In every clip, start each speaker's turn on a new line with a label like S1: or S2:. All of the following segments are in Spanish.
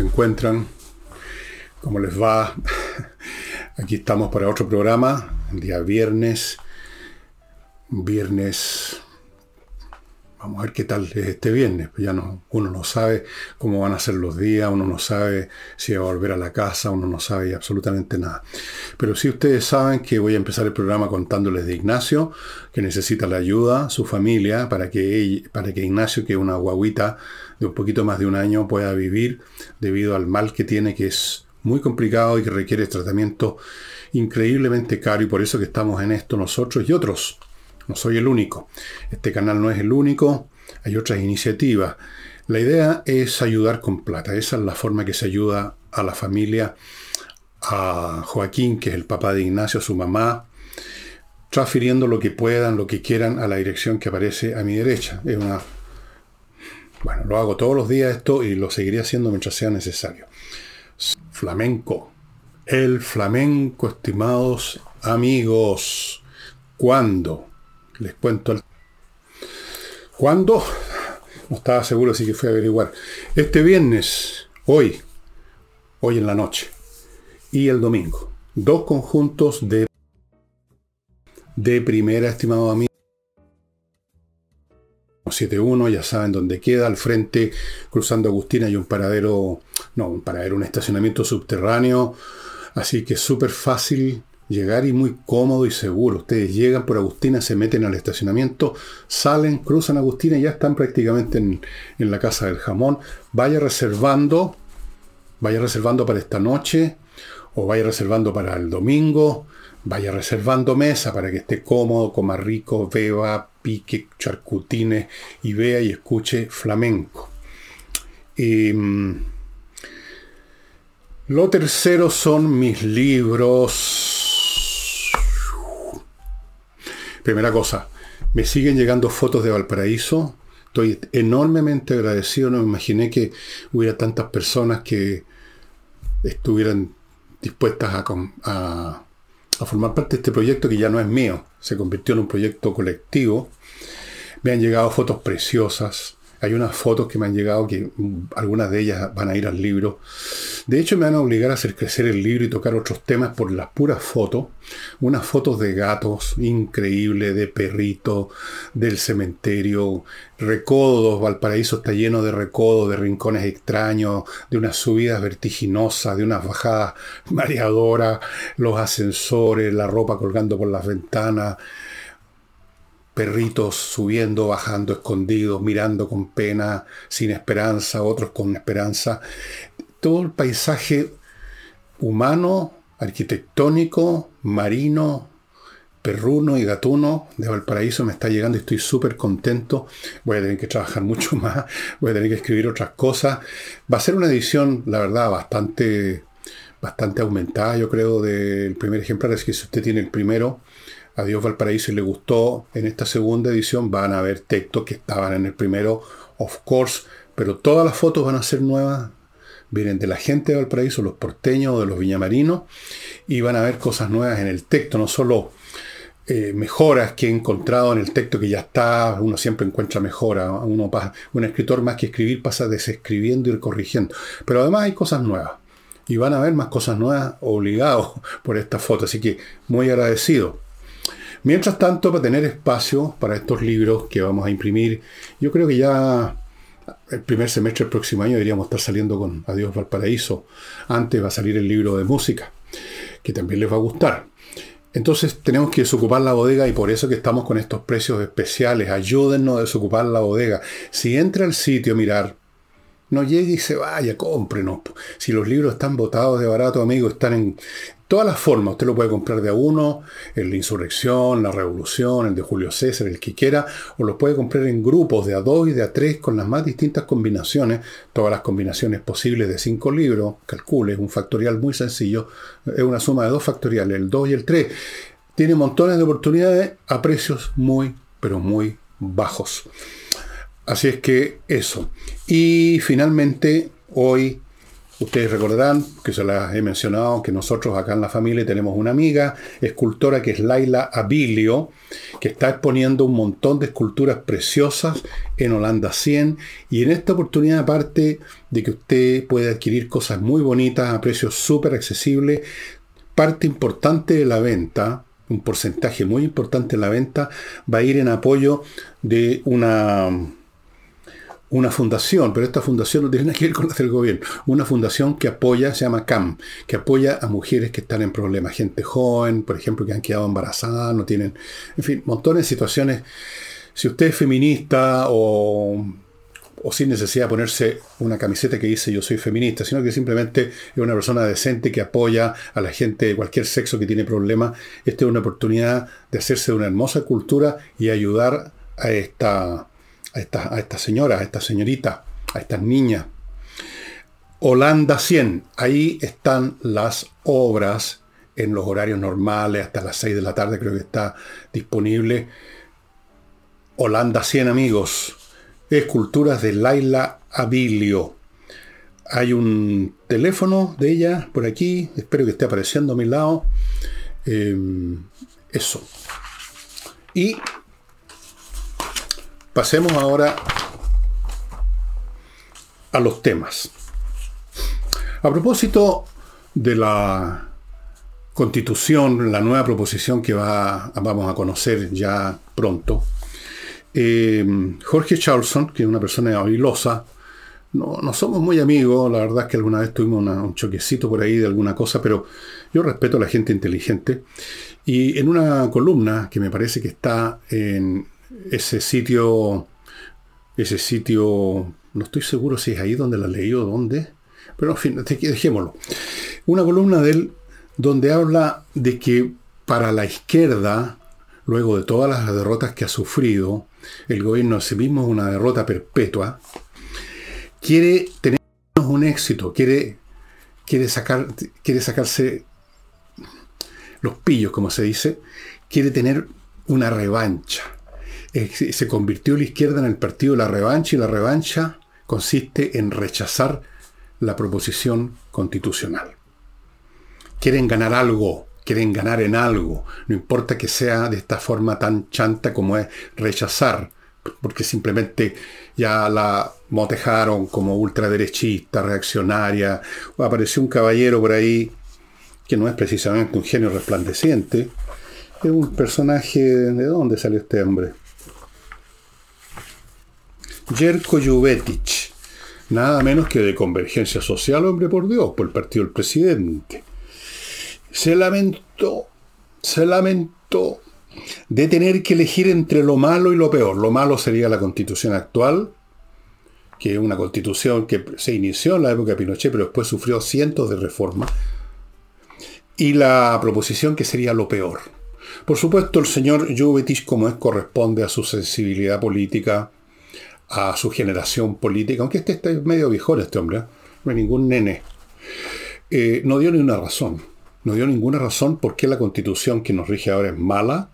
S1: se encuentran? ¿Cómo les va? Aquí estamos para otro programa, día viernes. Viernes. Vamos a ver qué tal es este viernes. Ya no, uno no sabe cómo van a ser los días, uno no sabe si va a volver a la casa, uno no sabe absolutamente nada. Pero sí ustedes saben que voy a empezar el programa contándoles de Ignacio, que necesita la ayuda, su familia, para que, para que Ignacio, que es una guaguita, de un poquito más de un año pueda vivir debido al mal que tiene, que es muy complicado y que requiere tratamiento increíblemente caro y por eso que estamos en esto nosotros y otros. No soy el único. Este canal no es el único, hay otras iniciativas. La idea es ayudar con plata. Esa es la forma que se ayuda a la familia, a Joaquín, que es el papá de Ignacio, su mamá, transfiriendo lo que puedan, lo que quieran a la dirección que aparece a mi derecha. Es una bueno, lo hago todos los días esto y lo seguiré haciendo mientras sea necesario. Flamenco. El flamenco, estimados amigos. ¿Cuándo? Les cuento el... ¿Cuándo? No estaba seguro, así que fui a averiguar. Este viernes, hoy, hoy en la noche, y el domingo. Dos conjuntos de, de primera, estimado amigo. 71, ya saben dónde queda, al frente, cruzando Agustina, hay un paradero, no, un paradero, un estacionamiento subterráneo, así que súper fácil llegar y muy cómodo y seguro. Ustedes llegan por Agustina, se meten al estacionamiento, salen, cruzan Agustina y ya están prácticamente en, en la casa del jamón. Vaya reservando, vaya reservando para esta noche o vaya reservando para el domingo vaya reservando mesa para que esté cómodo, coma rico, beba, pique, charcutines y vea y escuche flamenco. Mm, lo tercero son mis libros. Primera cosa, me siguen llegando fotos de Valparaíso. Estoy enormemente agradecido. No me imaginé que hubiera tantas personas que estuvieran dispuestas a a formar parte de este proyecto que ya no es mío, se convirtió en un proyecto colectivo. Me han llegado fotos preciosas. Hay unas fotos que me han llegado que mm, algunas de ellas van a ir al libro. De hecho, me van a obligar a hacer crecer el libro y tocar otros temas por las puras fotos. Unas fotos de gatos, increíble, de perrito, del cementerio, recodos. Valparaíso está lleno de recodos, de rincones extraños, de unas subidas vertiginosas, de unas bajadas mareadoras, los ascensores, la ropa colgando por las ventanas perritos subiendo, bajando, escondidos, mirando con pena, sin esperanza, otros con esperanza. Todo el paisaje humano, arquitectónico, marino, perruno y gatuno de Valparaíso me está llegando y estoy súper contento. Voy a tener que trabajar mucho más, voy a tener que escribir otras cosas. Va a ser una edición, la verdad, bastante, bastante aumentada, yo creo, del primer ejemplar. Es que si usted tiene el primero, a Dios Valparaíso le gustó en esta segunda edición, van a ver textos que estaban en el primero, of course, pero todas las fotos van a ser nuevas, vienen de la gente de Valparaíso, los porteños o de los viñamarinos, y van a ver cosas nuevas en el texto, no solo eh, mejoras que he encontrado en el texto que ya está, uno siempre encuentra mejoras, uno un escritor más que escribir pasa desescribiendo y corrigiendo, pero además hay cosas nuevas. Y van a ver más cosas nuevas obligados por esta foto. Así que muy agradecido. Mientras tanto, para tener espacio para estos libros que vamos a imprimir, yo creo que ya el primer semestre del próximo año deberíamos estar saliendo con Adiós Valparaíso. Antes va a salir el libro de música, que también les va a gustar. Entonces tenemos que desocupar la bodega y por eso que estamos con estos precios especiales. Ayúdennos a desocupar la bodega. Si entra al sitio a mirar, no llegue y se vaya, cómprenos. Si los libros están botados de barato, amigos, están en todas las formas. Usted lo puede comprar de a uno, el La Insurrección, La Revolución, el de Julio César, el que quiera, o lo puede comprar en grupos de a dos y de a tres con las más distintas combinaciones, todas las combinaciones posibles de cinco libros, calcule, es un factorial muy sencillo, es una suma de dos factoriales, el 2 y el 3. Tiene montones de oportunidades a precios muy, pero muy bajos. Así es que eso. Y finalmente, hoy Ustedes recordarán que se las he mencionado que nosotros acá en la familia tenemos una amiga escultora que es Laila Abilio, que está exponiendo un montón de esculturas preciosas en Holanda 100 y en esta oportunidad aparte de que usted puede adquirir cosas muy bonitas a precios súper accesibles, parte importante de la venta, un porcentaje muy importante de la venta, va a ir en apoyo de una una fundación, pero esta fundación no tiene nada que ver con la del gobierno, una fundación que apoya, se llama CAM, que apoya a mujeres que están en problemas, gente joven, por ejemplo, que han quedado embarazadas, no tienen, en fin, montones de situaciones. Si usted es feminista o, o sin necesidad de ponerse una camiseta que dice yo soy feminista, sino que simplemente es una persona decente que apoya a la gente de cualquier sexo que tiene problemas, esta es una oportunidad de hacerse de una hermosa cultura y ayudar a esta a esta, a esta señora, a esta señorita, a estas niñas. Holanda 100, ahí están las obras en los horarios normales, hasta las 6 de la tarde creo que está disponible. Holanda 100 amigos, esculturas de Laila Abilio. Hay un teléfono de ella por aquí, espero que esté apareciendo a mi lado. Em, eso. Y Pasemos ahora a los temas. A propósito de la constitución, la nueva proposición que va, vamos a conocer ya pronto, eh, Jorge Charlson, que es una persona habilosa, no, no, somos muy amigos, la verdad es que alguna vez tuvimos un choquecito por ahí de alguna cosa, pero yo respeto a la gente inteligente. Y en una columna que me parece que está en ese sitio, ese sitio, no estoy seguro si es ahí donde la leí o dónde, pero en fin, dejémoslo. Una columna de él donde habla de que para la izquierda, luego de todas las derrotas que ha sufrido, el gobierno a sí mismo es una derrota perpetua, quiere tener un éxito, quiere, quiere, sacar, quiere sacarse los pillos, como se dice, quiere tener una revancha. Se convirtió la izquierda en el partido de la revancha y la revancha consiste en rechazar la proposición constitucional. Quieren ganar algo, quieren ganar en algo, no importa que sea de esta forma tan chanta como es rechazar, porque simplemente ya la motejaron como ultraderechista, reaccionaria, apareció un caballero por ahí que no es precisamente un genio resplandeciente, es un personaje, ¿de dónde salió este hombre? Jerko Juvetic, nada menos que de Convergencia Social, hombre por Dios, por el partido del presidente. Se lamentó, se lamentó de tener que elegir entre lo malo y lo peor. Lo malo sería la constitución actual, que es una constitución que se inició en la época de Pinochet, pero después sufrió cientos de reformas, y la proposición que sería lo peor. Por supuesto, el señor Juvetic, como es corresponde a su sensibilidad política, a su generación política, aunque este está medio viejón este hombre, ¿eh? no hay ningún nene, eh, no dio ni una razón. No dio ninguna razón por qué la constitución que nos rige ahora es mala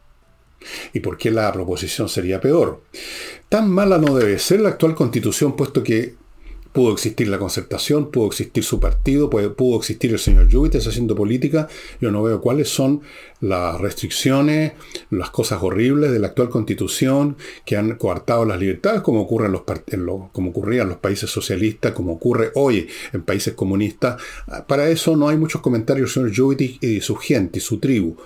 S1: y por qué la proposición sería peor. Tan mala no debe ser la actual constitución, puesto que Pudo existir la concertación, pudo existir su partido, pudo existir el señor Yubites haciendo política. Yo no veo cuáles son las restricciones, las cosas horribles de la actual constitución que han coartado las libertades, como, ocurre en los, como ocurría en los países socialistas, como ocurre hoy en países comunistas. Para eso no hay muchos comentarios del señor Yubitis y su gente, y su tribu.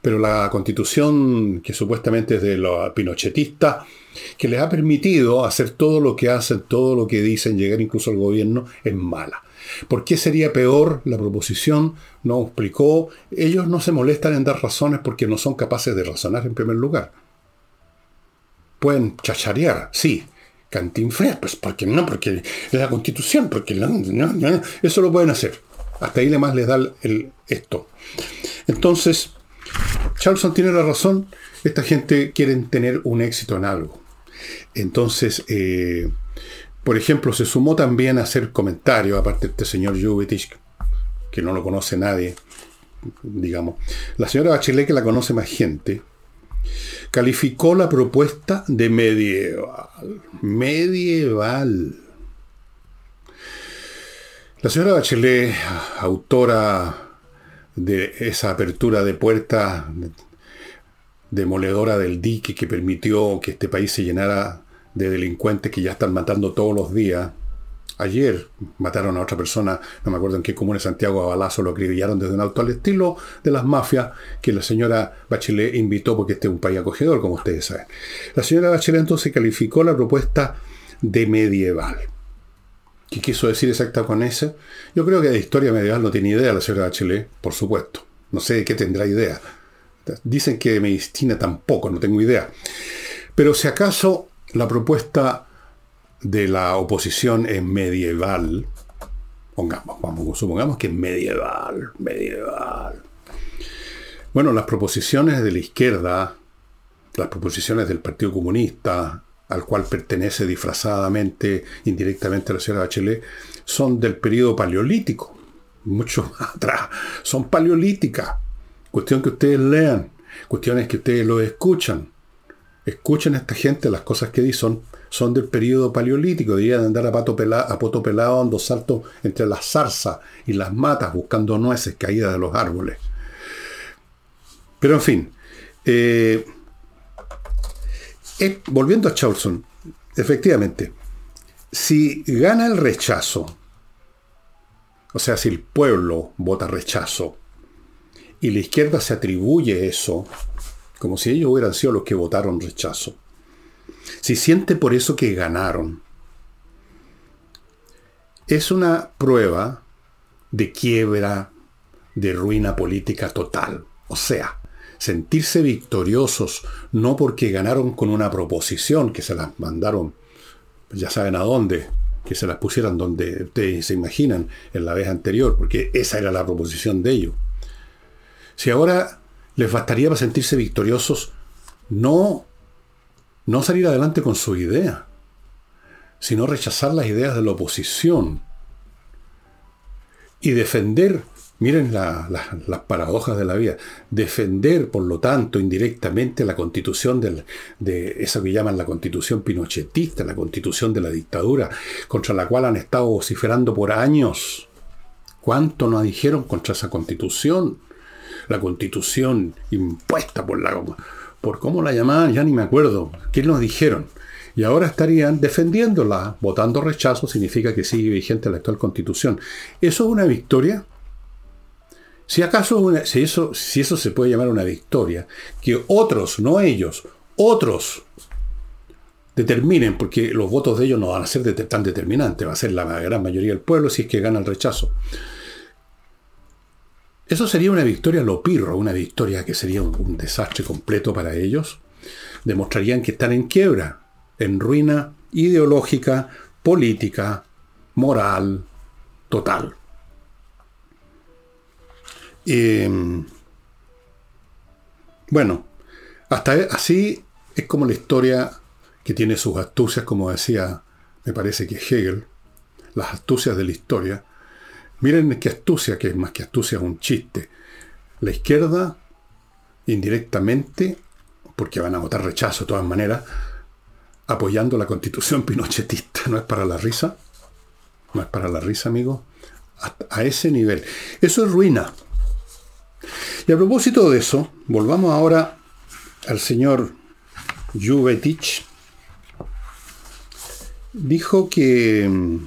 S1: Pero la constitución que supuestamente es de los pinochetistas, que les ha permitido hacer todo lo que hacen, todo lo que dicen, llegar incluso al gobierno, es mala. ¿Por qué sería peor la proposición? No explicó. Ellos no se molestan en dar razones porque no son capaces de razonar en primer lugar. Pueden chacharear, sí. Cantinflas, pues porque no, porque es la constitución, porque eso lo pueden hacer. Hasta ahí más les da el, esto. Entonces, Charlson tiene la razón. Esta gente quiere tener un éxito en algo. Entonces, eh, por ejemplo, se sumó también a hacer comentarios, aparte de este señor Jubitich, que no lo conoce nadie, digamos. La señora Bachelet, que la conoce más gente, calificó la propuesta de medieval. Medieval. La señora Bachelet, autora de esa apertura de puertas demoledora del dique que permitió que este país se llenara de delincuentes que ya están matando todos los días. Ayer mataron a otra persona, no me acuerdo en qué comuna de Santiago, a lo acribillaron desde un auto al estilo de las mafias que la señora Bachelet invitó porque este es un país acogedor, como ustedes saben. La señora Bachelet entonces calificó la propuesta de medieval. ¿Qué quiso decir exacta con eso? Yo creo que de historia medieval no tiene idea la señora Bachelet, por supuesto. No sé de qué tendrá idea. Dicen que de medicina tampoco, no tengo idea. Pero si acaso la propuesta de la oposición es medieval, pongamos, supongamos que es medieval, medieval. Bueno, las proposiciones de la izquierda, las proposiciones del Partido Comunista, al cual pertenece disfrazadamente, indirectamente la señora Bachelet, son del periodo paleolítico, mucho más atrás, son paleolíticas. Cuestión que ustedes lean, cuestiones que ustedes lo escuchan. Escuchen a esta gente, las cosas que dicen son, del periodo paleolítico, deberían andar a, pato pelado, a poto pelado dando saltos entre las zarzas y las matas buscando nueces caídas de los árboles. Pero en fin, eh, eh, volviendo a Charlson, efectivamente, si gana el rechazo, o sea, si el pueblo vota rechazo, y la izquierda se atribuye eso, como si ellos hubieran sido los que votaron rechazo, si siente por eso que ganaron, es una prueba de quiebra, de ruina política total. O sea, sentirse victoriosos no porque ganaron con una proposición que se las mandaron, ya saben a dónde, que se las pusieran donde ustedes se imaginan en la vez anterior, porque esa era la proposición de ellos. Si ahora les bastaría para sentirse victoriosos, no, no salir adelante con su idea, sino rechazar las ideas de la oposición y defender Miren las paradojas de la vida. Defender, por lo tanto, indirectamente la constitución de eso que llaman la constitución pinochetista, la constitución de la dictadura, contra la cual han estado vociferando por años. ¿Cuánto nos dijeron contra esa constitución? La constitución impuesta por la... por cómo la llamaban, ya ni me acuerdo. ¿Qué nos dijeron? Y ahora estarían defendiéndola. Votando rechazo significa que sigue vigente la actual constitución. ¿Eso es una victoria? Si acaso si, eso, si eso se puede llamar una victoria, que otros, no ellos, otros determinen, porque los votos de ellos no van a ser tan determinantes, va a ser la gran mayoría del pueblo si es que gana el rechazo. Eso sería una victoria lo pirro, una victoria que sería un desastre completo para ellos. Demostrarían que están en quiebra, en ruina ideológica, política, moral, total. Em, bueno, hasta e, así es como la historia que tiene sus astucias, como decía, me parece que Hegel, las astucias de la historia. Miren qué astucia, que es más que astucia, es un chiste. La izquierda, indirectamente, porque van a votar rechazo de todas maneras, apoyando la constitución pinochetista. ¿No es para la risa? ¿No es para la risa, amigo? a ese nivel. Eso es ruina. Y a propósito de eso, volvamos ahora al señor Juvetich. Dijo que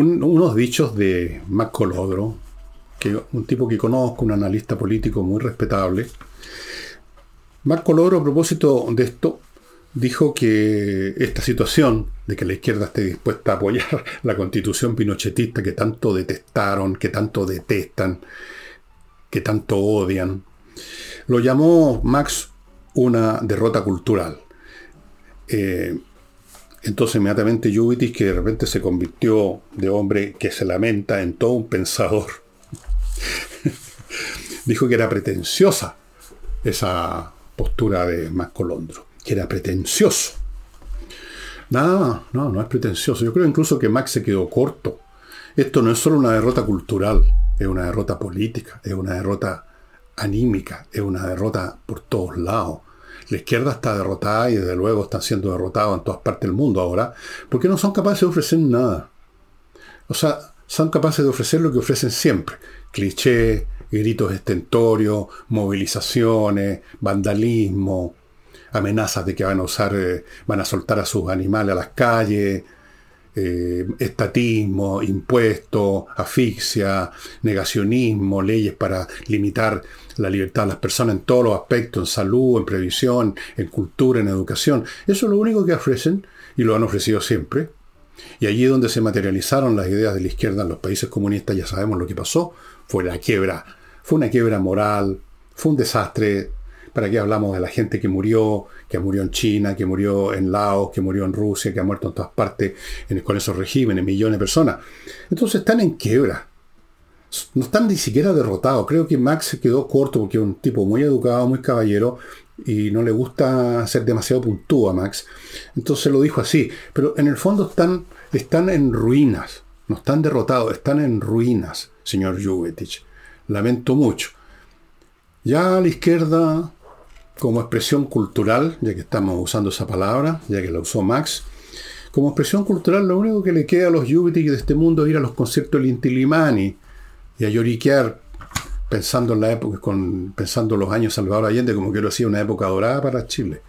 S1: unos dichos de Mac Colodro, que un tipo que conozco, un analista político muy respetable. Mac Colodro, a propósito de esto, dijo que esta situación de que la izquierda esté dispuesta a apoyar la constitución pinochetista que tanto detestaron, que tanto detestan, que tanto odian, lo llamó Max una derrota cultural. Eh, entonces inmediatamente Juvitis, que de repente se convirtió de hombre que se lamenta en todo un pensador, dijo que era pretenciosa esa postura de Max Colondro que era pretencioso. Nada no, no es pretencioso. Yo creo incluso que Max se quedó corto. Esto no es solo una derrota cultural, es una derrota política, es una derrota anímica, es una derrota por todos lados. La izquierda está derrotada y desde luego están siendo derrotados en todas partes del mundo ahora, porque no son capaces de ofrecer nada. O sea, son capaces de ofrecer lo que ofrecen siempre. Clichés, gritos estentorios, movilizaciones, vandalismo, amenazas de que van a usar, eh, van a soltar a sus animales a las calles, eh, estatismo, impuestos, asfixia, negacionismo, leyes para limitar la libertad de las personas en todos los aspectos, en salud, en previsión, en cultura, en educación. Eso es lo único que ofrecen y lo han ofrecido siempre. Y allí donde se materializaron las ideas de la izquierda en los países comunistas, ya sabemos lo que pasó, fue la quiebra. Fue una quiebra moral, fue un desastre. ¿Para qué hablamos de la gente que murió, que murió en China, que murió en Laos, que murió en Rusia, que ha muerto en todas partes con esos regímenes, millones de personas? Entonces están en quiebra. No están ni siquiera derrotados. Creo que Max se quedó corto porque es un tipo muy educado, muy caballero, y no le gusta ser demasiado puntúo a Max. Entonces lo dijo así. Pero en el fondo están, están en ruinas. No están derrotados, están en ruinas, señor Juvetich. Lamento mucho. Ya la izquierda, como expresión cultural, ya que estamos usando esa palabra, ya que la usó Max, como expresión cultural, lo único que le queda a los Juvetich de este mundo es ir a los conciertos del Intilimani y a lloriquear pensando en la época, con, pensando los años Salvador Allende como que lo hacía una época dorada para Chile.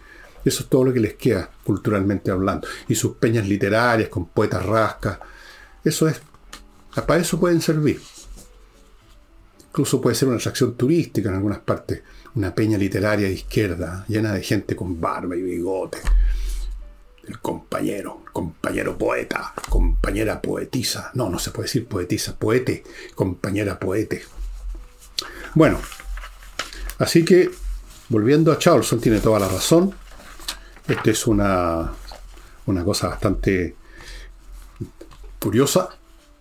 S1: Eso es todo lo que les queda, culturalmente hablando. Y sus peñas literarias con poetas rascas. Eso es. Para eso pueden servir. Incluso puede ser una atracción turística en algunas partes. Una peña literaria de izquierda, llena de gente con barba y bigote. El compañero, compañero poeta, compañera poetisa. No, no se puede decir poetisa, poete, compañera poete. Bueno, así que, volviendo a Charleston, tiene toda la razón. Esta es una, una cosa bastante curiosa,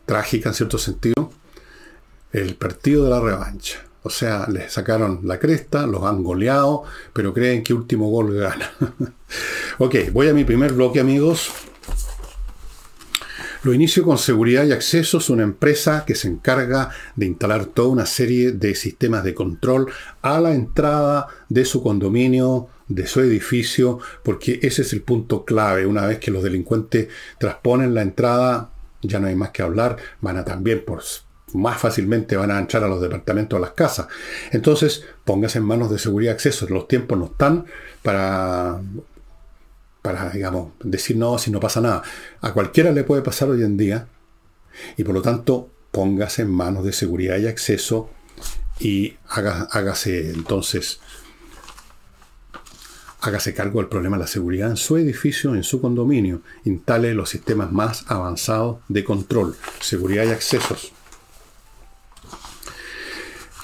S1: trágica en cierto sentido. El partido de la revancha. O sea, les sacaron la cresta, los han goleado, pero creen que último gol gana. ok, voy a mi primer bloque, amigos. Lo inicio con Seguridad y Accesos, una empresa que se encarga de instalar toda una serie de sistemas de control a la entrada de su condominio, de su edificio, porque ese es el punto clave. Una vez que los delincuentes transponen la entrada, ya no hay más que hablar, van a también por más fácilmente van a entrar a los departamentos, a las casas. Entonces, póngase en manos de seguridad y accesos. Los tiempos no están para para, digamos, decir no, si no pasa nada. A cualquiera le puede pasar hoy en día y por lo tanto póngase en manos de seguridad y acceso y hágase entonces, hágase cargo del problema de la seguridad en su edificio, en su condominio. Instale los sistemas más avanzados de control, seguridad y accesos.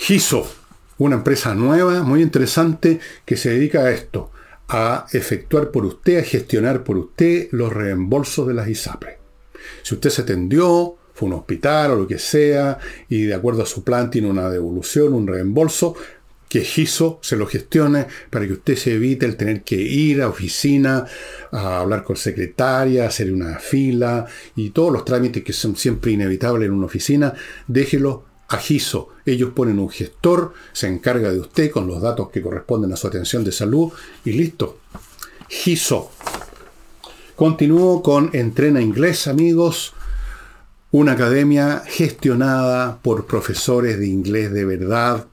S1: GISO, una empresa nueva, muy interesante, que se dedica a esto a efectuar por usted, a gestionar por usted los reembolsos de las ISAPRE. Si usted se atendió, fue a un hospital o lo que sea, y de acuerdo a su plan tiene una devolución, un reembolso, que GISO se lo gestione para que usted se evite el tener que ir a oficina, a hablar con secretaria, hacer una fila y todos los trámites que son siempre inevitables en una oficina, déjelo a GISO. Ellos ponen un gestor, se encarga de usted con los datos que corresponden a su atención de salud y listo. GISO. Continúo con Entrena Inglés, amigos. Una academia gestionada por profesores de inglés de verdad,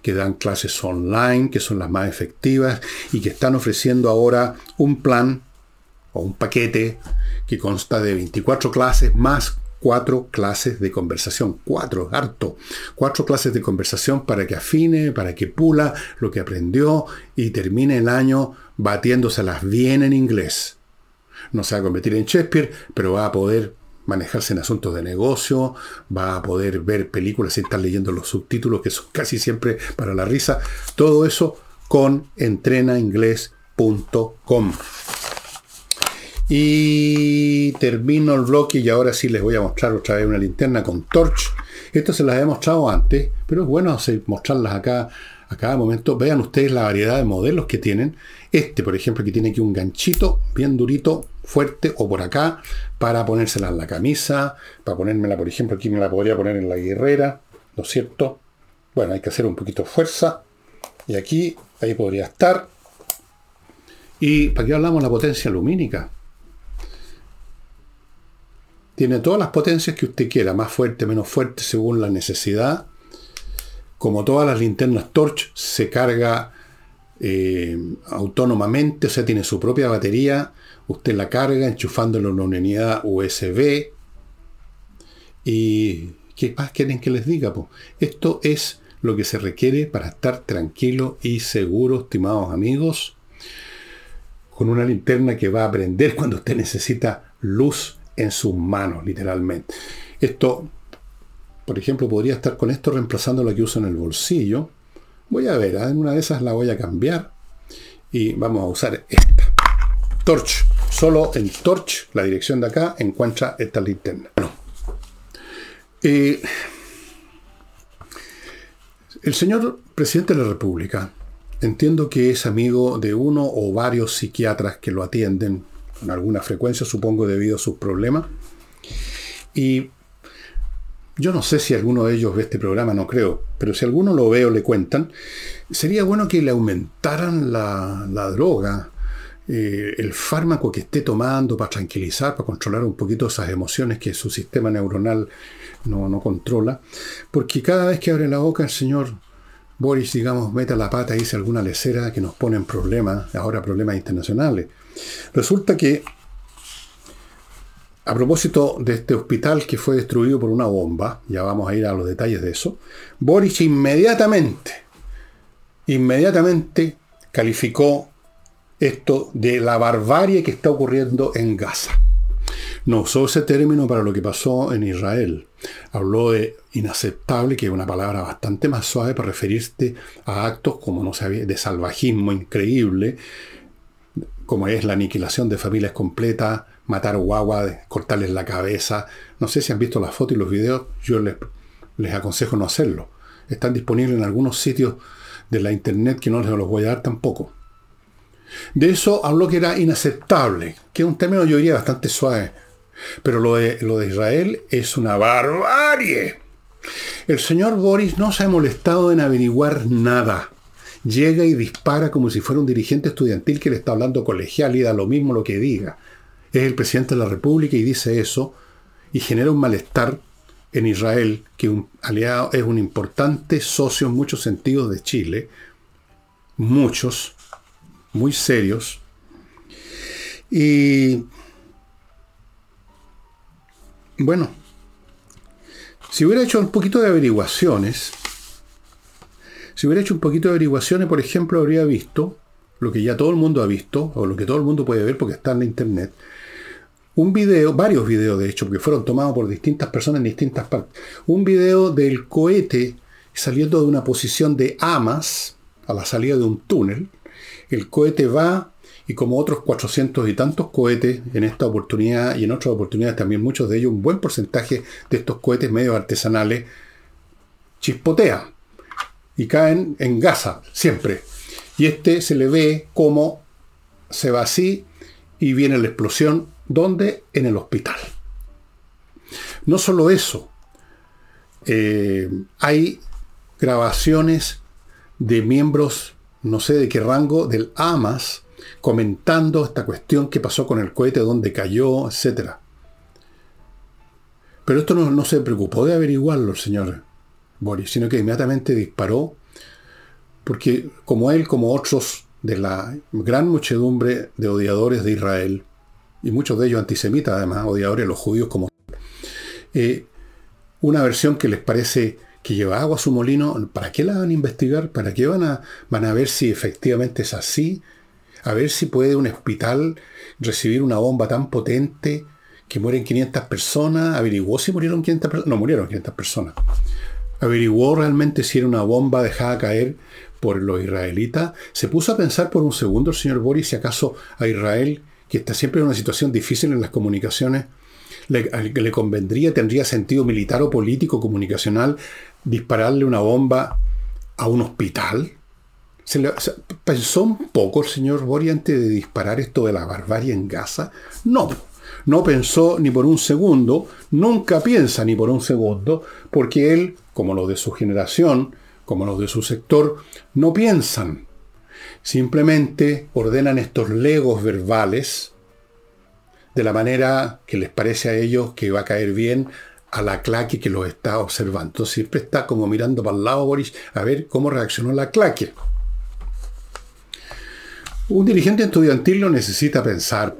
S1: que dan clases online, que son las más efectivas y que están ofreciendo ahora un plan o un paquete que consta de 24 clases más cuatro clases de conversación, cuatro, harto, cuatro clases de conversación para que afine, para que pula lo que aprendió y termine el año batiéndoselas bien en inglés. No se va a convertir en Shakespeare, pero va a poder manejarse en asuntos de negocio, va a poder ver películas sin estar leyendo los subtítulos, que son casi siempre para la risa. Todo eso con entrenainglés.com. Y termino el bloque y ahora sí les voy a mostrar otra vez una linterna con torch. Esto se las he mostrado antes, pero es bueno mostrarlas acá a cada momento. Vean ustedes la variedad de modelos que tienen. Este, por ejemplo, que tiene aquí un ganchito bien durito, fuerte, o por acá, para ponérsela en la camisa, para ponérmela, por ejemplo, aquí me la podría poner en la guerrera, ¿no es cierto? Bueno, hay que hacer un poquito de fuerza. Y aquí, ahí podría estar. ¿Y para qué hablamos de la potencia lumínica? Tiene todas las potencias que usted quiera, más fuerte, menos fuerte, según la necesidad. Como todas las linternas Torch, se carga eh, autónomamente, o sea, tiene su propia batería. Usted la carga enchufándolo en una unidad USB. ¿Y qué más quieren que les diga? Esto es lo que se requiere para estar tranquilo y seguro, estimados amigos, con una linterna que va a prender cuando usted necesita luz en sus manos, literalmente. Esto, por ejemplo, podría estar con esto reemplazando lo que uso en el bolsillo. Voy a ver, ¿eh? en una de esas la voy a cambiar y vamos a usar esta. Torch. Solo en Torch, la dirección de acá, encuentra esta linterna. Eh, el señor presidente de la República, entiendo que es amigo de uno o varios psiquiatras que lo atienden con alguna frecuencia, supongo debido a sus problemas. Y yo no sé si alguno de ellos ve este programa, no creo, pero si alguno lo ve o le cuentan, sería bueno que le aumentaran la, droga, eh, el fármaco que esté tomando para tranquilizar, para controlar un poquito esas emociones que su sistema neuronal no, no controla, porque cada vez que abre la boca el señor Boris, digamos, mete la pata y dice alguna lecera que nos pone en problemas, ahora problemas internacionales. Resulta que, a propósito de este hospital que fue destruido por una bomba, ya vamos a ir a los detalles de eso, Boris inmediatamente, inmediatamente calificó esto de la barbarie que está ocurriendo en Gaza. No usó ese término para lo que pasó en Israel. Habló de inaceptable, que es una palabra bastante más suave para referirse a actos como no sabía, de salvajismo increíble, como es la aniquilación de familias completas, matar guagua, cortarles la cabeza. No sé si han visto las fotos y los videos, yo les, les aconsejo no hacerlo. Están disponibles en algunos sitios de la internet que no les los voy a dar tampoco. De eso habló que era inaceptable, que es un término yo diría bastante suave. Pero lo de, lo de Israel es una barbarie. El señor Boris no se ha molestado en averiguar nada. Llega y dispara como si fuera un dirigente estudiantil que le está hablando colegial y da lo mismo lo que diga. Es el presidente de la República y dice eso y genera un malestar en Israel, que un aliado es un importante socio en muchos sentidos de Chile, muchos, muy serios. Y bueno, si hubiera hecho un poquito de averiguaciones, si hubiera hecho un poquito de averiguaciones, por ejemplo, habría visto lo que ya todo el mundo ha visto, o lo que todo el mundo puede ver porque está en la internet, un video, varios videos de hecho, porque fueron tomados por distintas personas en distintas partes, un video del cohete saliendo de una posición de amas a la salida de un túnel, el cohete va y como otros 400 y tantos cohetes en esta oportunidad y en otras oportunidades también muchos de ellos, un buen porcentaje de estos cohetes medio artesanales chispotean y caen en Gaza, siempre. Y este se le ve como se va así y viene la explosión, ¿dónde? En el hospital. No solo eso, eh, hay grabaciones de miembros, no sé de qué rango, del AMAS, comentando esta cuestión que pasó con el cohete, dónde cayó, etc. Pero esto no, se preocupó de averiguarlo el señor Sino que inmediatamente disparó, porque como él, como otros de la gran muchedumbre de odiadores de Israel, y muchos de ellos antisemitas además, odiadores de los judíos como... Eh, una versión que les parece que lleva agua a su molino, ¿para qué la van a investigar? ¿Para qué van a, van a ver si efectivamente es así? a ver si puede un hospital recibir una bomba tan potente que mueren 500 personas, averiguó si murieron 500 personas, no murieron 500 personas, averiguó realmente si era una bomba dejada caer por los israelitas, se puso a pensar por un segundo el señor Boris si acaso a Israel, que está siempre en una situación difícil en las comunicaciones, le, le convendría, tendría sentido militar o político, comunicacional, dispararle una bomba a un hospital ¿Pensó un poco el señor Bori antes de disparar esto de la barbarie en Gaza? No, no pensó ni por un segundo, nunca piensa ni por un segundo, porque él, como los de su generación, como los de su sector, no piensan. Simplemente ordenan estos legos verbales de la manera que les parece a ellos que va a caer bien a la claque que los está observando. Siempre está como mirando para el lado Boris a ver cómo reaccionó la claque. Un dirigente estudiantil no necesita pensar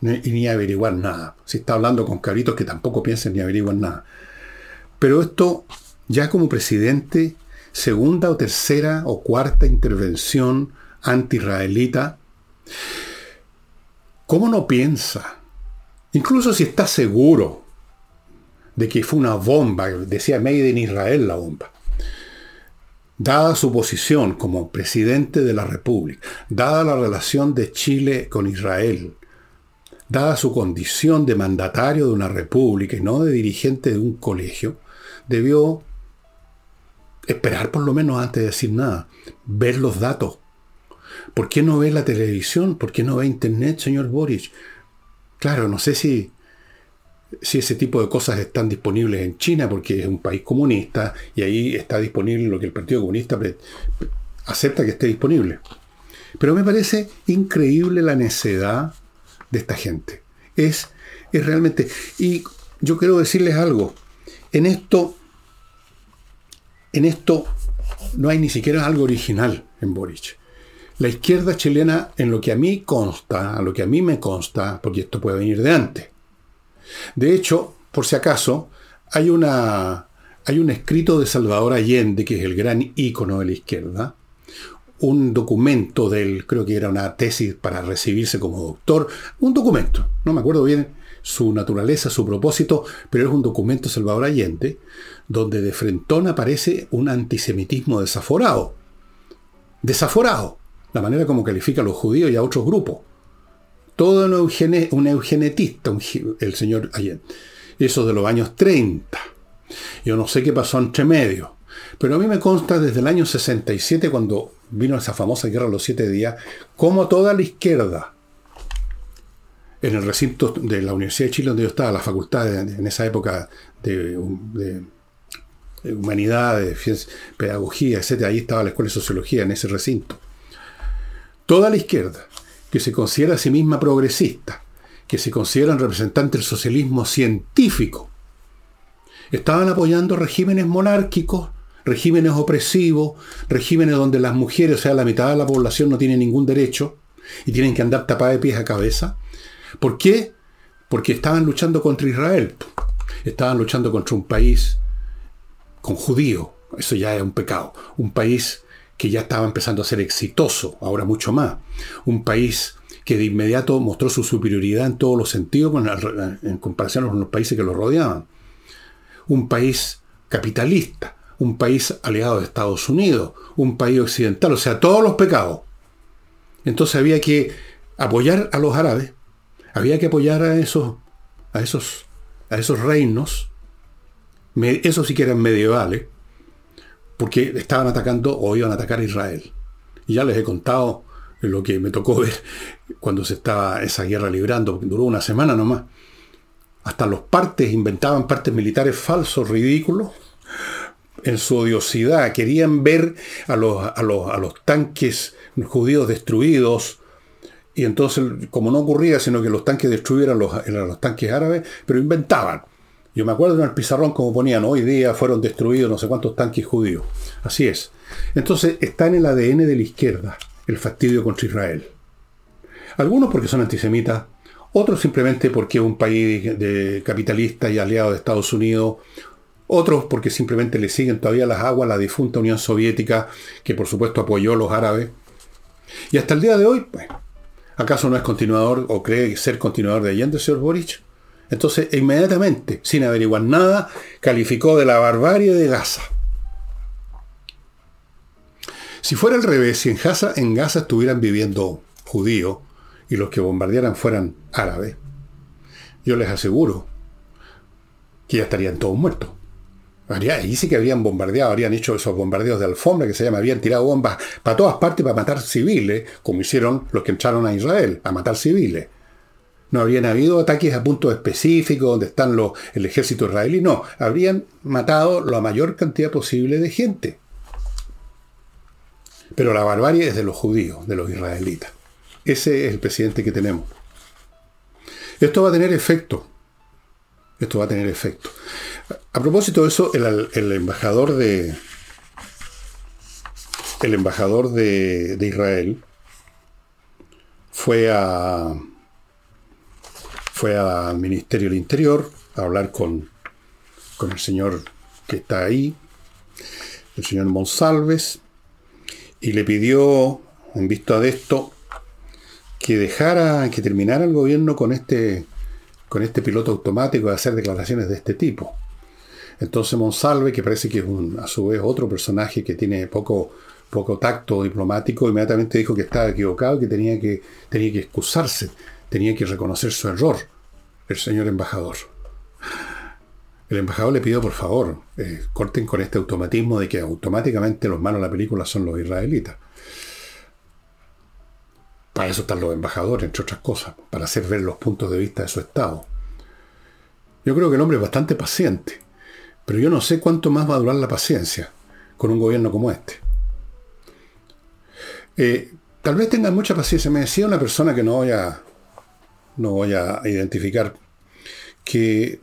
S1: ni averiguar nada. Si está hablando con cabritos que tampoco piensan ni averiguan nada. Pero esto, ya como presidente, segunda o tercera o cuarta intervención anti-israelita, ¿cómo no piensa? Incluso si está seguro de que fue una bomba, decía Made Israel la bomba, dada su posición como presidente de la República, dada la relación de Chile con Israel, dada su condición de mandatario de una república y no de dirigente de un colegio, debió esperar por lo menos antes de decir nada, ver los datos. ¿Por qué no ve la televisión? ¿Por qué no ve internet, señor Boris? Claro, no sé si, si ese tipo de cosas están disponibles en China, porque es un país comunista y ahí está disponible lo que el Partido Comunista acepta que esté disponible. Pero me parece increíble la necedad de esta gente. Es, es realmente... Y yo quiero decirles algo. En esto, en esto no hay ni siquiera algo original en Boric. La izquierda chilena, en lo que a mí consta, a lo que a mí me consta, porque esto puede venir de antes. De hecho, por si acaso, hay, una, hay un escrito de Salvador Allende, que es el gran ícono de la izquierda, un documento del, creo que era una tesis para recibirse como doctor, un documento, no me acuerdo bien su naturaleza, su propósito, pero es un documento Salvador Allende, donde de frentón aparece un antisemitismo desaforado. Desaforado, la manera como califica a los judíos y a otros grupos. Todo un, eugenetista, el señor Allende. Eso de los años 30. Yo no sé qué pasó entre medio. Pero a mí me consta desde el año 67, cuando vino esa famosa guerra de los siete días, como toda la izquierda, en el recinto de la Universidad de Chile, donde yo estaba, la facultad en esa época de, humanidad, de pedagogía, etc., ahí estaba la escuela de sociología, en ese recinto. Toda la izquierda, que se considera a sí misma progresista, que se consideran representantes del socialismo científico, estaban apoyando regímenes monárquicos regímenes opresivos, regímenes donde las mujeres, o sea, la mitad de la población no tiene ningún derecho y tienen que andar tapadas de pies a cabeza. ¿Por qué? Porque estaban luchando contra Israel. Estaban luchando contra un país con judíos. Eso ya es un pecado. Un país que ya estaba empezando a ser exitoso, ahora mucho más. Un país que de inmediato mostró su superioridad en todos los sentidos en comparación con los países que lo rodeaban. Un país capitalista, un país aliado de Estados Unidos, un país occidental, o sea, todos los pecados. Entonces había que apoyar a los árabes, había que apoyar a esos, a esos, a esos reinos, esos sí que eran medievales, porque estaban atacando o iban a atacar a Israel. Y ya les he contado lo que me tocó ver cuando se estaba esa guerra librando, duró una semana nomás. Hasta los partes inventaban partes militares falsos, ridículos, en su odiosidad, querían ver a los, a los, tanques judíos destruidos, y entonces, como no ocurría, sino que los tanques destruyeran los, los tanques árabes, pero inventaban. Yo me acuerdo en el pizarrón como ponían, hoy día fueron destruidos no sé cuántos tanques judíos. Así es. Entonces está en el ADN de la izquierda el fastidio contra Israel. Algunos porque son antisemitas, otros simplemente porque es un país de capitalista y aliado de Estados Unidos, otros porque simplemente le siguen todavía las aguas la difunta Unión Soviética, que por supuesto apoyó a los árabes. Y hasta el día de hoy, ¿acaso no es continuador o cree ser continuador de Allende, señor Boric? Entonces, inmediatamente, sin averiguar nada, calificó de la barbarie de Gaza. Si fuera al revés, si en Gaza, en Gaza estuvieran viviendo judíos y los que bombardearan fueran árabes, yo les aseguro que ya estarían todos muertos. Ahí sí que habrían bombardeado, habrían hecho esos bombardeos de alfombra que se llama, habían tirado bombas para todas partes para matar civiles, como hicieron los que entraron a Israel, a matar civiles. No habrían habido ataques a puntos específicos donde están los, el ejército israelí, no, habrían matado la mayor cantidad posible de gente. Pero la barbarie es de los judíos, de los israelitas. Ese es el presidente que tenemos. Esto va a tener efecto. Esto va a tener efecto. A propósito de eso, el, embajador de. El embajador de, Israel fue al Ministerio del Interior a hablar con, con el señor que está ahí, el señor Monsalves, y le pidió, en vista de esto, que dejara, que terminara el gobierno con este, con este piloto automático de hacer declaraciones de este tipo. Entonces Monsalve, que parece que es a su vez otro personaje que tiene poco, poco tacto diplomático, inmediatamente dijo que estaba equivocado, que tenía que, tenía que excusarse, tenía que reconocer su error, el señor embajador. El embajador le pidió, por favor, eh, corten con este automatismo de que automáticamente los malos de la película son los israelitas. Para eso están los embajadores, entre otras cosas, para hacer ver los puntos de vista de su Estado. Yo creo que el hombre es bastante paciente, pero yo no sé cuánto más va a durar la paciencia con un gobierno como este. Eh, tal vez tengan mucha paciencia. Me decía una persona que no voy a, no voy a identificar, que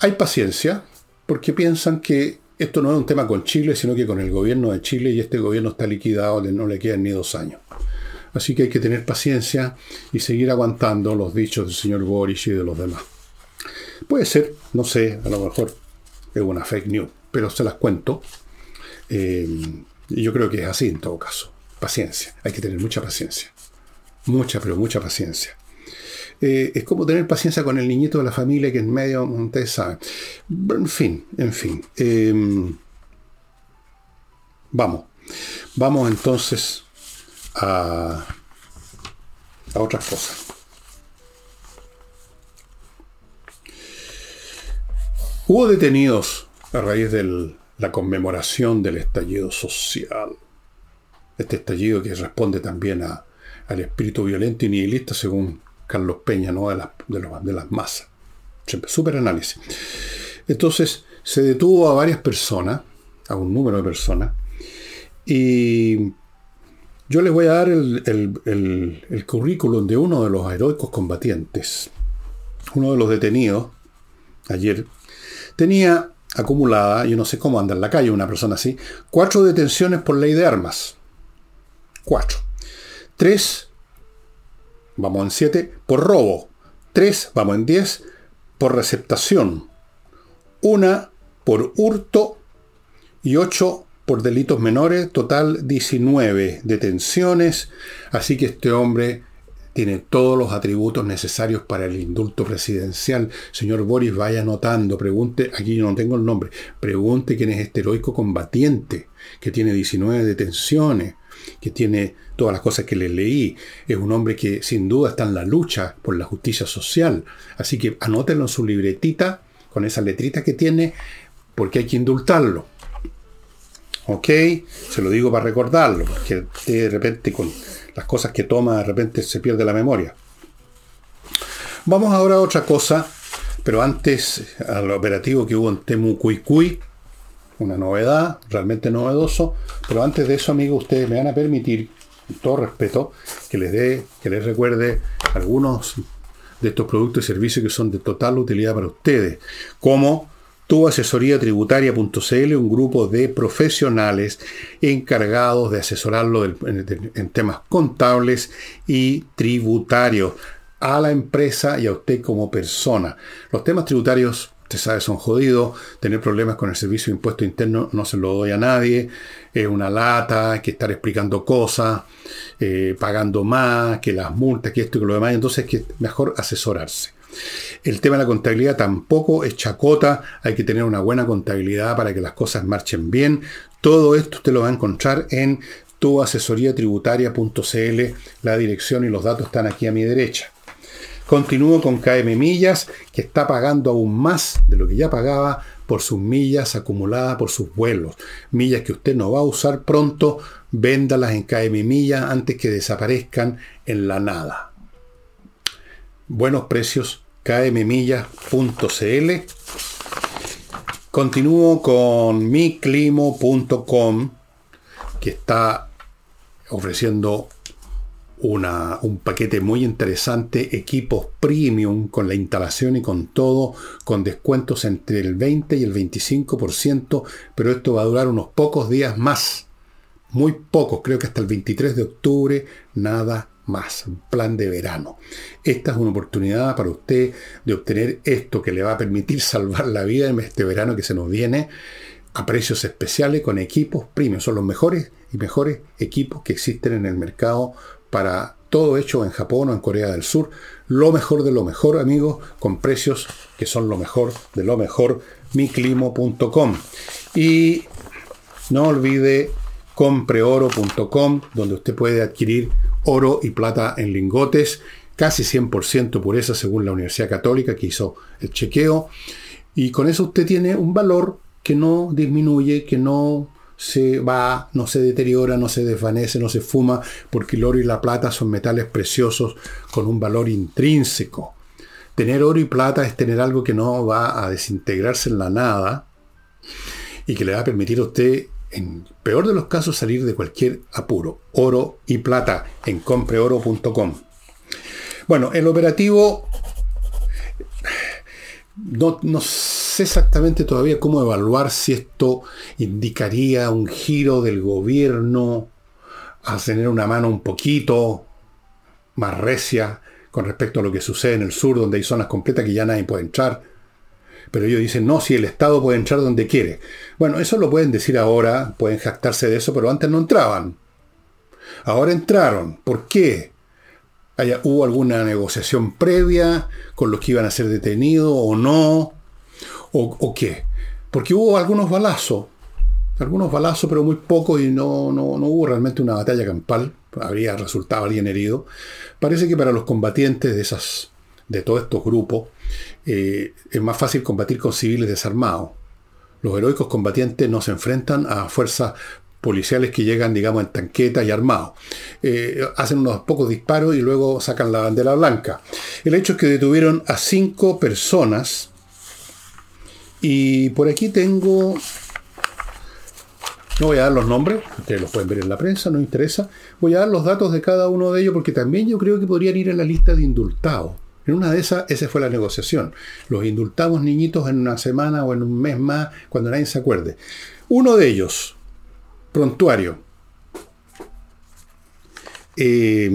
S1: hay paciencia porque piensan que esto no es un tema con Chile, sino que con el gobierno de Chile y este gobierno está liquidado, no le quedan ni dos años. Así que hay que tener paciencia y seguir aguantando los dichos del señor Boris y de los demás. Puede ser, no sé, a lo mejor es una fake news, pero se las cuento. Eh, yo creo que es así en todo caso. Paciencia, hay que tener mucha paciencia. Mucha, pero mucha paciencia. Eh, es como tener paciencia con el niñito de la familia que en medio, ustedes saben. En fin, en fin. Eh, vamos. Vamos entonces a, otras cosas. Hubo detenidos a raíz de la conmemoración del estallido social. Este estallido que responde también al espíritu violento y nihilista, según Carlos Peña, ¿no? de, de, de las masas. Super análisis. Entonces, se detuvo a varias personas, a un número de personas, y yo les voy a dar el, currículum de uno de los heroicos combatientes. Uno de los detenidos, ayer, tenía acumulada, yo no sé cómo anda en la calle una persona así, cuatro detenciones por ley de armas. Cuatro. Tres, vamos en siete, por robo. Tres, vamos en diez, por receptación. Una por hurto y ocho por delitos menores, total 19 detenciones, así que este hombre tiene todos los atributos necesarios para el indulto presidencial. Señor Boris, vaya anotando, pregunte, aquí no tengo el nombre, pregunte quién es este heroico combatiente que tiene 19 detenciones, que tiene todas las cosas que le leí. Es un hombre que sin duda está en la lucha por la justicia social. Así que anótenlo en su libretita, con esa letrita que tiene, porque hay que indultarlo. ¿Ok? Se lo digo para recordarlo, porque de repente con las cosas que toma, de repente se pierde la memoria. Vamos ahora a otra cosa, pero antes al operativo que hubo en Temu Cuicuy, una novedad, realmente novedoso, pero antes de eso, amigos, ustedes me van a permitir, con todo respeto, que les dé, que les recuerde algunos de estos productos y servicios que son de total utilidad para ustedes, como tu asesoría tributaria.cl, un grupo de profesionales encargados de asesorarlo en, temas contables y tributarios a la empresa y a usted como persona. Los temas tributarios, usted sabe, son jodidos. Tener problemas con el servicio de impuesto interno no se lo doy a nadie. Es una lata, que estar explicando cosas, eh, pagando más, que las multas, que esto y que lo demás. Entonces es que mejor asesorarse. El tema de la contabilidad tampoco es chacota, hay que tener una buena contabilidad para que las cosas marchen bien. Todo esto usted lo va a encontrar en tuasesoriatributaria.cl, la dirección y los datos están aquí a mi derecha. Continúo con KM Millas, que está pagando aún más de lo que ya pagaba por sus millas acumuladas por sus vuelos. Millas que usted no va a usar pronto, véndalas en KM Millas antes que desaparezcan en la nada buenos precios kmmillas.cl. Continúo con miclimo.com, que está ofreciendo un paquete muy interesante, equipos premium con la instalación y con todo, con descuentos entre el 20 y el 25%, pero esto va a durar unos pocos días más, muy pocos, creo que hasta el 23 de octubre, nada más, plan de verano. Esta es una oportunidad para usted de obtener esto que le va a permitir salvar la vida en este verano que se nos viene a precios especiales con equipos premium. Son los mejores y mejores equipos que existen en el mercado para todo hecho en Japón o en Corea del Sur. Lo mejor de lo mejor, amigos, con precios que son lo mejor de lo mejor, miclimo.com. Y no olvide compreoro.com, donde usted puede adquirir oro y plata en lingotes, casi 100% pureza según la Universidad Católica que hizo el chequeo. Y con eso usted tiene un valor que no disminuye, que no se va, no se deteriora, no se desvanece, no se fuma, porque el oro y la plata son metales preciosos con un valor intrínseco. Tener oro y plata es tener algo que no va a desintegrarse en la nada y que le va a permitir a usted, en peor de los casos, salir de cualquier apuro. Oro y plata en compreoro.com. Bueno, el operativo no, no sé exactamente todavía cómo evaluar si esto indicaría un giro del gobierno a tener una mano un poquito más recia con respecto a lo que sucede en el sur, donde hay zonas completas que ya nadie puede entrar. Pero ellos dicen, no, si el Estado puede entrar donde quiere. Bueno, eso lo pueden decir ahora, pueden jactarse de eso, pero antes no entraban. Ahora entraron. ¿Por qué? ¿Hubo alguna negociación previa con los que iban a ser detenidos o no? ¿O, qué? Porque hubo algunos balazos, algunos balazos, pero muy pocos y no, no, hubo realmente una batalla campal. Habría resultado alguien herido. Parece que para los combatientes de, esas, de todos estos grupos eh, es más fácil combatir con civiles desarmados. Los heroicos combatientes no se enfrentan a fuerzas policiales que llegan, digamos, en tanqueta y armados. Eh, hacen unos pocos disparos y luego sacan la bandera blanca. El hecho es que detuvieron a cinco personas y por aquí tengo... No voy a dar los nombres, ustedes los pueden ver en la prensa, no interesa. Voy a dar los datos de cada uno de ellos porque también yo creo que podrían ir en la lista de indultados. En una de esas, esa fue la negociación. Los indultamos niñitos en una semana o en un mes más, cuando nadie se acuerde. Uno de ellos, prontuario. Eh,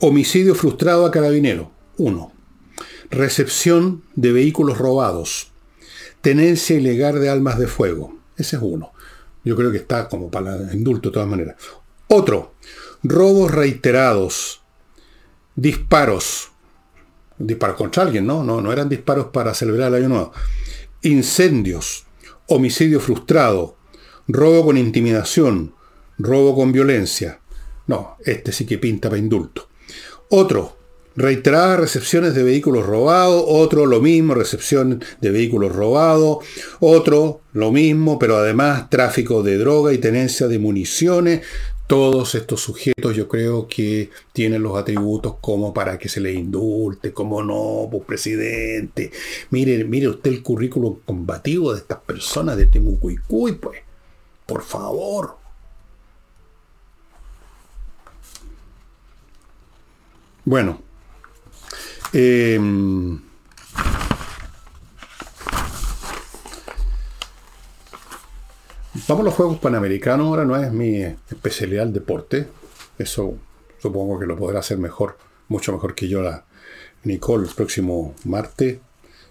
S1: homicidio frustrado a carabinero. Uno recepción de vehículos robados, tenencia ilegal de almas de fuego. Ese es uno. Yo creo que está como para indulto de todas maneras. Otro, robos reiterados, disparos, disparos contra alguien, ¿no? No, no eran disparos para celebrar el año nuevo. Incendios, homicidio frustrado, robo con intimidación, robo con violencia. No, este sí que pinta para indulto. Otro, reiteradas recepciones de vehículos robados, otro lo mismo, recepción de vehículos robados, otro lo mismo, pero además tráfico de droga y tenencia de municiones. Todos estos sujetos yo creo que tienen los atributos como para que se les indulte, como no, pues presidente. Mire, mire usted el currículum combativo de estas personas de Temucuicuy, pues. Por favor. Bueno, Em, vamos a los Juegos Panamericanos, ahora no es mi especialidad el deporte, eso supongo que lo podrá hacer mejor, mucho mejor que yo la Nicole el próximo martes,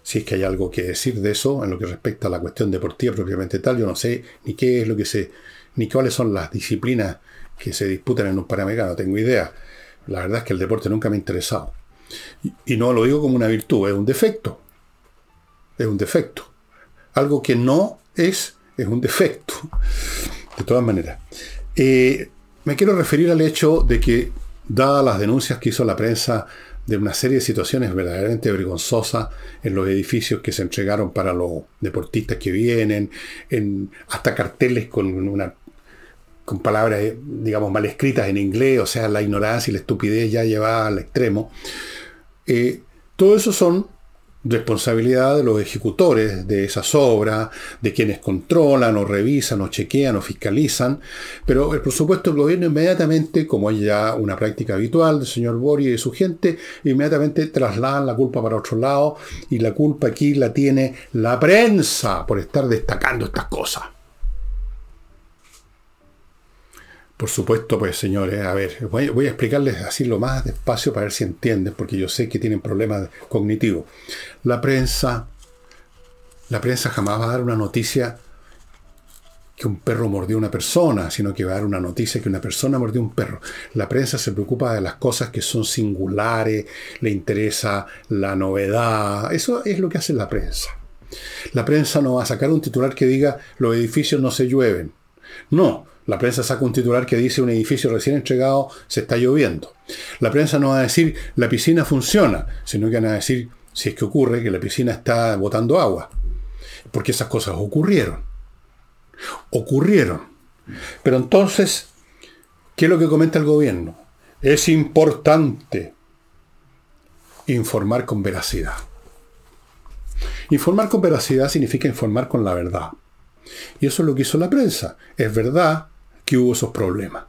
S1: si es que hay algo que decir de eso en lo que respecta a la cuestión deportiva propiamente tal, yo no sé ni qué es lo que se, ni cuáles son las disciplinas que se disputan en un Panamericano, no tengo idea. La verdad es que el deporte nunca me ha interesado. Y no lo digo como una virtud, es un defecto. Es un defecto. Algo que no es, es un defecto. De todas maneras. Eh, me quiero referir al hecho de que, dadas las denuncias que hizo la prensa de una serie de situaciones verdaderamente vergonzosas en los edificios que se entregaron para los deportistas que vienen, en, hasta carteles con una con palabras, digamos, mal escritas en inglés, o sea, la ignorancia y la estupidez ya llevada al extremo. Eh, todo eso son responsabilidad de los ejecutores de esas obras, de quienes controlan o revisan o chequean o fiscalizan, pero por supuesto el gobierno inmediatamente, como es ya una práctica habitual del señor Bori y de su gente, inmediatamente trasladan la culpa para otro lado y la culpa aquí la tiene la prensa por estar destacando estas cosas. Por supuesto, pues señores, a ver, voy, a explicarles así lo más despacio para ver si entienden, porque yo sé que tienen problemas cognitivos. La prensa, la prensa jamás va a dar una noticia que un perro mordió a una persona, sino que va a dar una noticia que una persona mordió a un perro. La prensa se preocupa de las cosas que son singulares, le interesa la novedad. Eso es lo que hace la prensa. La prensa no va a sacar un titular que diga los edificios no se llueven. No, la prensa saca un titular que dice un edificio recién entregado se está lloviendo. La prensa no va a decir la piscina funciona, sino que van a decir si es que ocurre que la piscina está botando agua. Porque esas cosas ocurrieron. Ocurrieron. Pero entonces, ¿qué es lo que comenta el gobierno? Es importante informar con veracidad. Informar con veracidad significa informar con la verdad. Y eso es lo que hizo la prensa. Es verdad que hubo esos problemas.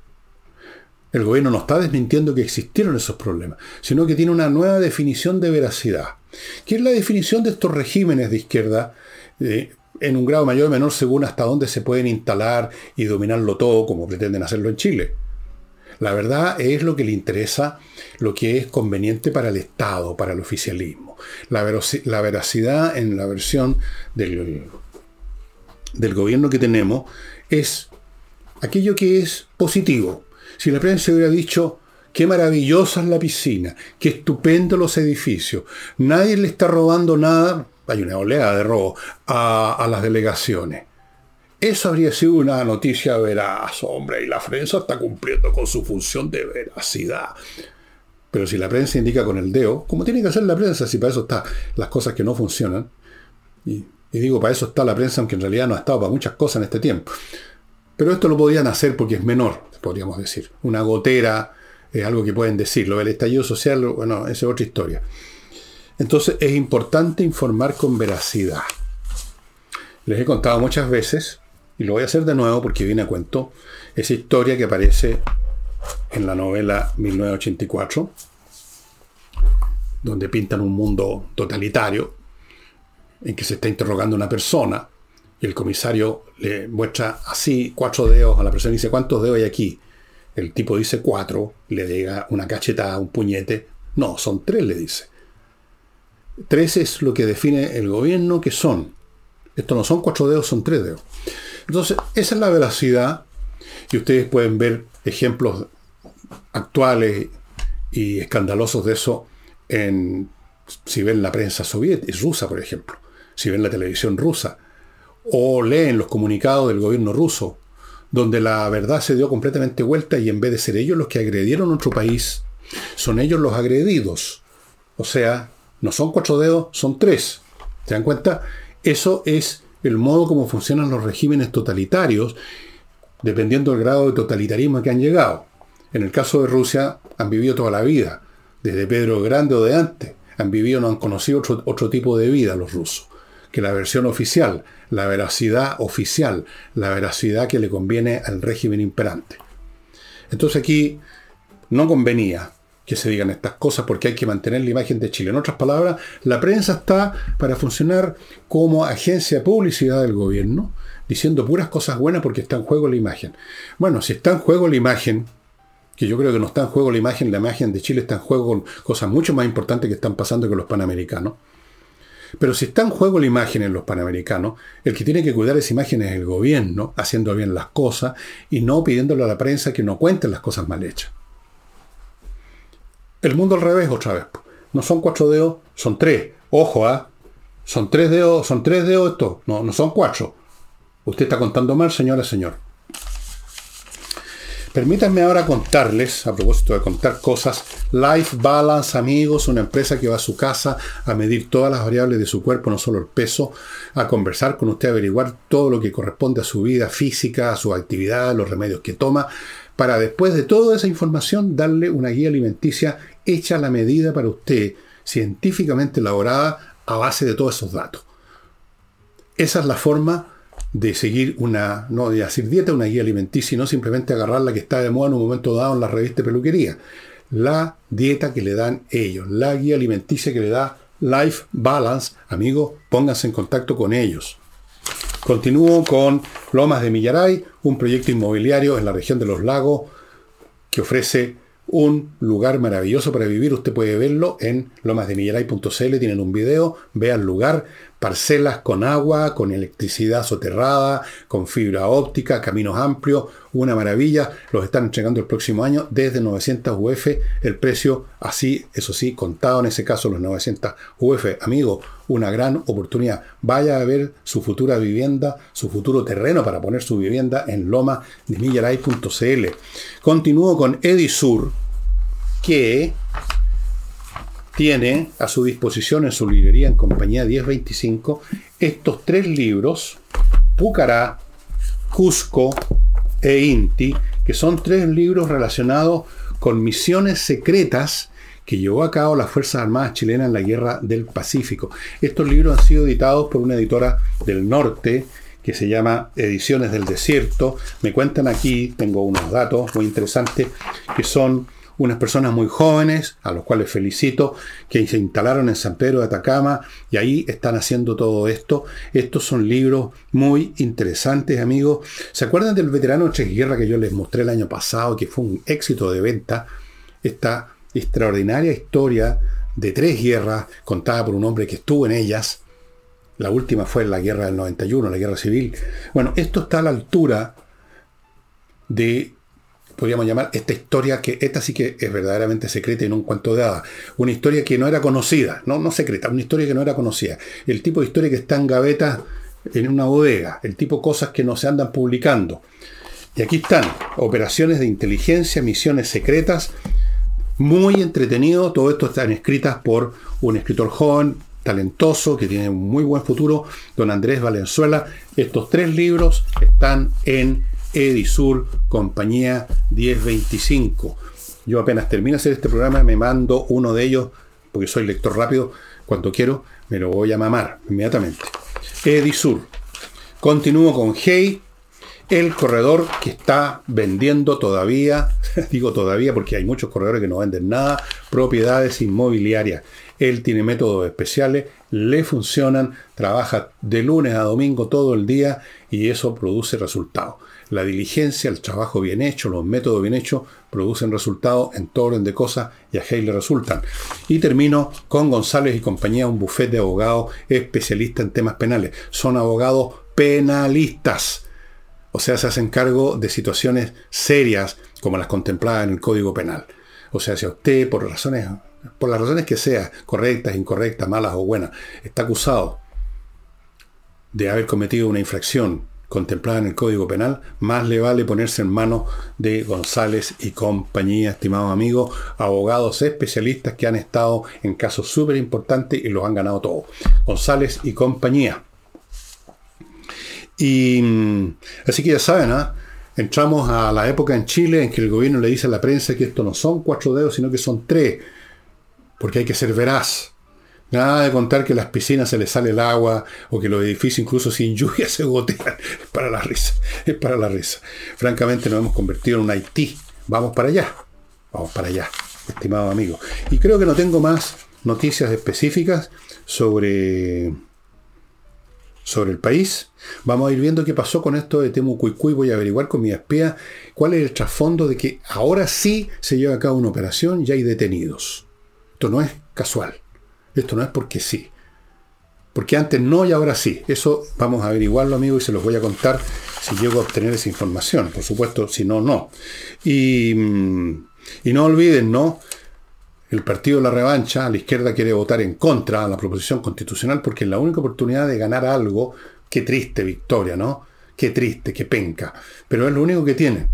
S1: El gobierno no está desmintiendo que existieron esos problemas, sino que tiene una nueva definición de veracidad, que es la definición de estos regímenes de izquierda, eh, en un grado mayor o menor según hasta dónde se pueden instalar y dominarlo todo, como pretenden hacerlo en Chile. La verdad es lo que le interesa, lo que es conveniente para el Estado, para el oficialismo. La, veracidad en la versión del gobierno que tenemos es aquello que es positivo. Si la prensa hubiera dicho, qué maravillosa es la piscina, qué estupendo los edificios, nadie le está robando nada, hay una oleada de robo, a, las delegaciones. Eso habría sido una noticia veraz, hombre, y la prensa está cumpliendo con su función de veracidad. Pero si la prensa indica con el dedo, como tiene que hacer la prensa, si para eso está las cosas que no funcionan, y, y digo, para eso está la prensa, aunque en realidad no ha estado para muchas cosas en este tiempo. Pero esto lo podían hacer porque es menor, podríamos decir. Una gotera es algo que pueden decir. Lo del estallido social, bueno, esa es otra historia. Entonces es importante informar con veracidad. Les he contado muchas veces, y lo voy a hacer de nuevo porque viene a cuento, esa historia que aparece en la novela 1984, donde pintan un mundo totalitario, en que se está interrogando una persona, y el comisario le muestra así cuatro dedos a la persona y dice, ¿cuántos dedos hay aquí? El tipo dice cuatro, le llega una cachetada, un puñete. No, son tres, le dice. Tres es lo que define el gobierno que son. Esto no son cuatro dedos, son tres dedos. Entonces, esa es la veracidad. Y ustedes pueden ver ejemplos actuales y escandalosos de eso en, si ven la prensa soviética, rusa, por ejemplo. Si ven la televisión rusa o leen los comunicados del gobierno ruso, donde la verdad se dio completamente vuelta y en vez de ser ellos los que agredieron a otro país, son ellos los agredidos. O sea, no son cuatro dedos, son tres. ¿Se dan cuenta? Eso es el modo como funcionan los regímenes totalitarios, dependiendo del grado de totalitarismo que han llegado. En el caso de Rusia, han vivido toda la vida, desde Pedro Grande o de antes. Han vivido, no han conocido otro, otro tipo de vida los rusos que la versión oficial, la veracidad oficial, la veracidad que le conviene al régimen imperante. Entonces aquí no convenía que se digan estas cosas porque hay que mantener la imagen de Chile. En otras palabras, la prensa está para funcionar como agencia de publicidad del gobierno, diciendo puras cosas buenas porque está en juego la imagen. Bueno, si está en juego la imagen, que yo creo que no está en juego la imagen, la imagen de Chile está en juego con cosas mucho más importantes que están pasando con los panamericanos. Pero si está en juego la imagen en los panamericanos, el que tiene que cuidar esa imagen es el gobierno, haciendo bien las cosas y no pidiéndole a la prensa que no cuente las cosas mal hechas. El mundo al revés otra vez. No son cuatro dedos, son tres. Ojo, ¿ah? Son tres dedos, son tres dedos esto. No, no son cuatro. Usted está contando mal, señora, señor. Permítanme ahora contarles, a propósito de contar cosas, Life Balance, amigos, una empresa que va a su casa a medir todas las variables de su cuerpo, no solo el peso, a conversar con usted, a averiguar todo lo que corresponde a su vida física, a su actividad, los remedios que toma, para después de toda esa información darle una guía alimenticia hecha a la medida para usted, científicamente elaborada, a base de todos esos datos. Esa es la forma de seguir una, no de decir dieta, una guía alimenticia, no simplemente agarrar la que está de moda en un momento dado en la revista de peluquería. La dieta que le dan ellos, la guía alimenticia que le da Life Balance, amigos, pónganse en contacto con ellos. Continúo con Lomas de Millaray, un proyecto inmobiliario en la región de los lagos que ofrece un lugar maravilloso para vivir. Usted puede verlo en lomasdemillaray.cl, tienen un video, vea el lugar, parcelas con agua, con electricidad soterrada, con fibra óptica, caminos amplios, una maravilla. Los están entregando el próximo año desde 900 UF, el precio así, eso sí, contado en ese caso los 900 UF. Amigo, una gran oportunidad. Vaya a ver su futura vivienda, su futuro terreno para poner su vivienda en lomasdemillaray.cl. Continúo con Edisur, que tiene a su disposición en su librería en compañía 1025 estos tres libros, Pucará, Cusco e Inti, que son tres libros relacionados con misiones secretas que llevó a cabo las Fuerzas Armadas chilenas en la Guerra del Pacífico. Estos libros han sido editados por una editora del norte que se llama Ediciones del Desierto. Me cuentan aquí, tengo unos datos muy interesantes, que son unas personas muy jóvenes, a los cuales felicito, que se instalaron en San Pedro de Atacama y ahí están haciendo todo esto. Estos son libros muy interesantes, amigos. ¿Se acuerdan del veterano Tres Guerras que yo les mostré el año pasado, que fue un éxito de venta? Esta extraordinaria historia de tres guerras contada por un hombre que estuvo en ellas. La última fue la guerra del 91, la guerra civil. Bueno, esto está a la altura de podríamos llamar esta historia que esta sí que es verdaderamente secreta y no un cuento de hadas. Una historia que no era conocida, no, no secreta, una historia que no era conocida. El tipo de historia que está en gaveta en una bodega, el tipo cosas que no se andan publicando. Y aquí están, operaciones de inteligencia, misiones secretas, muy entretenido, todo esto están escritas por un escritor joven, talentoso, que tiene un muy buen futuro, don Andrés Valenzuela. Estos tres libros están en Edisur, compañía 1025. Yo apenas termino de hacer este programa, me mando uno de ellos, porque soy lector rápido, cuando quiero, me lo voy a mamar inmediatamente. Edisur. Continúo con Hey, el corredor que está vendiendo todavía, digo todavía porque hay muchos corredores que no venden nada, propiedades inmobiliarias. Él tiene métodos especiales, le funcionan, trabaja de lunes a domingo todo el día y eso produce resultados. La diligencia, el trabajo bien hecho, los métodos bien hechos producen resultados en todo orden de cosas y a Hey le resultan. Y termino con González y compañía, un bufete de abogados especialistas en temas penales. Son abogados penalistas. O sea, se hacen cargo de situaciones serias como las contempladas en el Código Penal. O sea, si a usted, por razones, por las razones que sea, correctas, incorrectas, malas o buenas, está acusado de haber cometido una infracción contemplada en el Código Penal, más le vale ponerse en manos de González y compañía, estimados amigos, abogados especialistas que han estado en casos súper importantes y los han ganado todos. González y compañía. Y mm, así que ya saben, ¿ah? entramos a la época en Chile en que el gobierno le dice a la prensa que esto no son cuatro dedos, sino que son tres, porque hay que ser veraz. Nada de contar que las piscinas se les sale el agua o que los edificios incluso sin lluvia se gotean. Es para la risa. Es para la risa. Francamente nos hemos convertido en un Haití. Vamos para allá. Vamos para allá, estimado amigo. Y creo que no tengo más noticias específicas sobre, sobre el país. Vamos a ir viendo qué pasó con esto de Temu Cuicuy. Voy a averiguar con mi espía cuál es el trasfondo de que ahora sí se lleva a cabo una operación y hay detenidos. Esto no es casual. Esto no es porque sí. Porque antes no y ahora sí. Eso vamos a averiguarlo, amigos, y se los voy a contar si llego a obtener esa información. Por supuesto, si no, no. Y, mm, no olviden, ¿no? El partido de la revancha, la izquierda quiere votar en contra de la proposición constitucional porque es la única oportunidad de ganar algo. Qué triste victoria, ¿no? Qué triste, qué penca. Pero es lo único que tiene.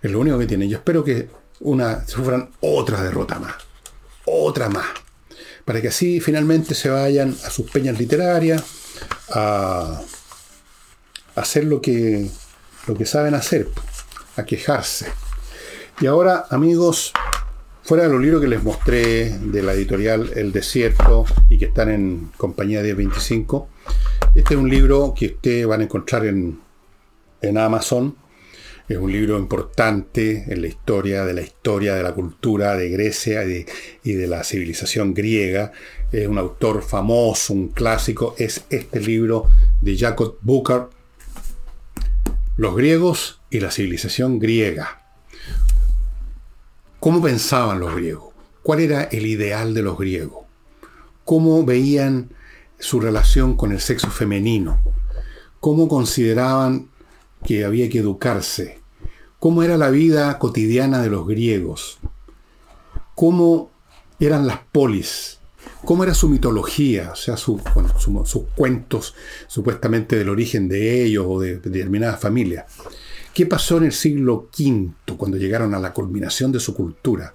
S1: Es lo único que tiene. Yo espero que una, sufran otra derrota más. Otra más para que así finalmente se vayan a sus peñas literarias, a, hacer lo que, lo que saben hacer, a quejarse. Y ahora, amigos, Fuera de los libros que les mostré de la editorial El Desierto y que están en compañía de 25, este es un libro que ustedes van a encontrar en, en Amazon. Es un libro importante en la historia, de la historia de la cultura de Grecia y de, la civilización griega. Es un autor famoso, un clásico. Es este libro de Jacob Booker, Los griegos y la civilización griega. ¿Cómo pensaban los griegos? ¿Cuál era el ideal de los griegos? ¿Cómo veían su relación con el sexo femenino? ¿Cómo consideraban que había que educarse? ¿Cómo era la vida cotidiana de los griegos? ¿Cómo eran las polis? ¿Cómo era su mitología? O sea, sus cuentos supuestamente del origen de ellos o de, de determinadas familias. ¿Qué pasó en el siglo V cuando llegaron a la culminación de su cultura?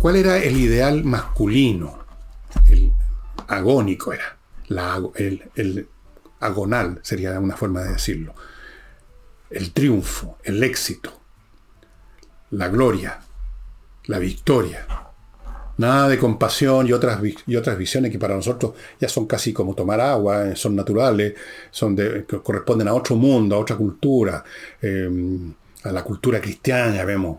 S1: ¿Cuál era el ideal masculino? El agónico era. el, el agonal sería una forma de decirlo. El triunfo, el éxito, la gloria, la victoria. Nada de compasión y otras, y otras visiones que para nosotros ya son casi como tomar agua, eh, son naturales, son de, corresponden a otro mundo, a otra cultura, eh, a la cultura cristiana, vemos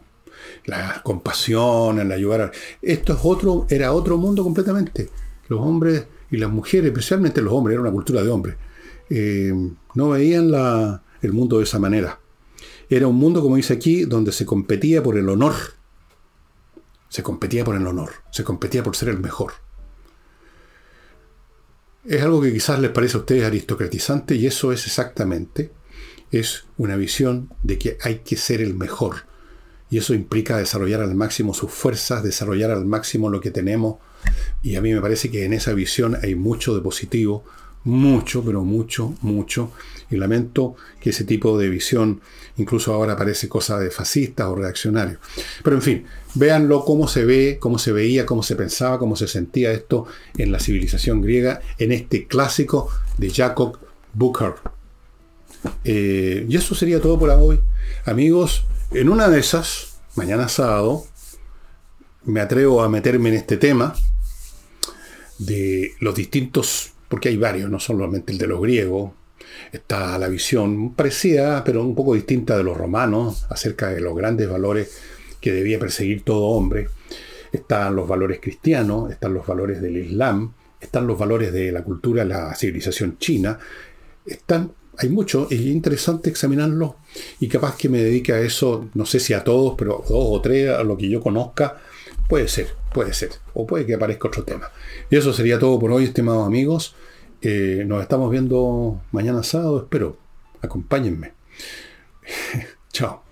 S1: la compasión, el ayudar. A... Esto es otro, era otro mundo completamente. Los hombres y las mujeres, especialmente los hombres, era una cultura de hombres, eh, no veían la, el mundo de esa manera. Era un mundo, como dice aquí, donde se competía por el honor se competía por el honor, se competía por ser el mejor. Es algo que quizás les parece a ustedes aristocratizante y eso es exactamente, es una visión de que hay que ser el mejor. Y eso implica desarrollar al máximo sus fuerzas, desarrollar al máximo lo que tenemos. Y a mí me parece que en esa visión hay mucho de positivo, mucho, pero mucho, mucho. Y lamento que ese tipo de visión incluso ahora parece cosa de fascistas o reaccionarios. Pero en fin, véanlo cómo se ve, cómo se veía, cómo se pensaba, cómo se sentía esto en la civilización griega, en este clásico de Jacob Booker. Eh, y eso sería todo por hoy. Amigos, en una de esas, mañana sábado, me atrevo a meterme en este tema de los distintos porque hay varios, no solamente el de los griegos, está la visión parecida, pero un poco distinta de los romanos, acerca de los grandes valores que debía perseguir todo hombre. Están los valores cristianos, están los valores del Islam, están los valores de la cultura, la civilización china. Están, hay mucho, es interesante examinarlo y capaz que me dedique a eso, no sé si a todos, pero dos o tres, a lo que yo conozca, puede ser, puede ser, o puede que aparezca otro tema. Y eso sería todo por hoy, estimados amigos. Eh, nos estamos viendo mañana sábado, espero. Acompáñenme. Chao.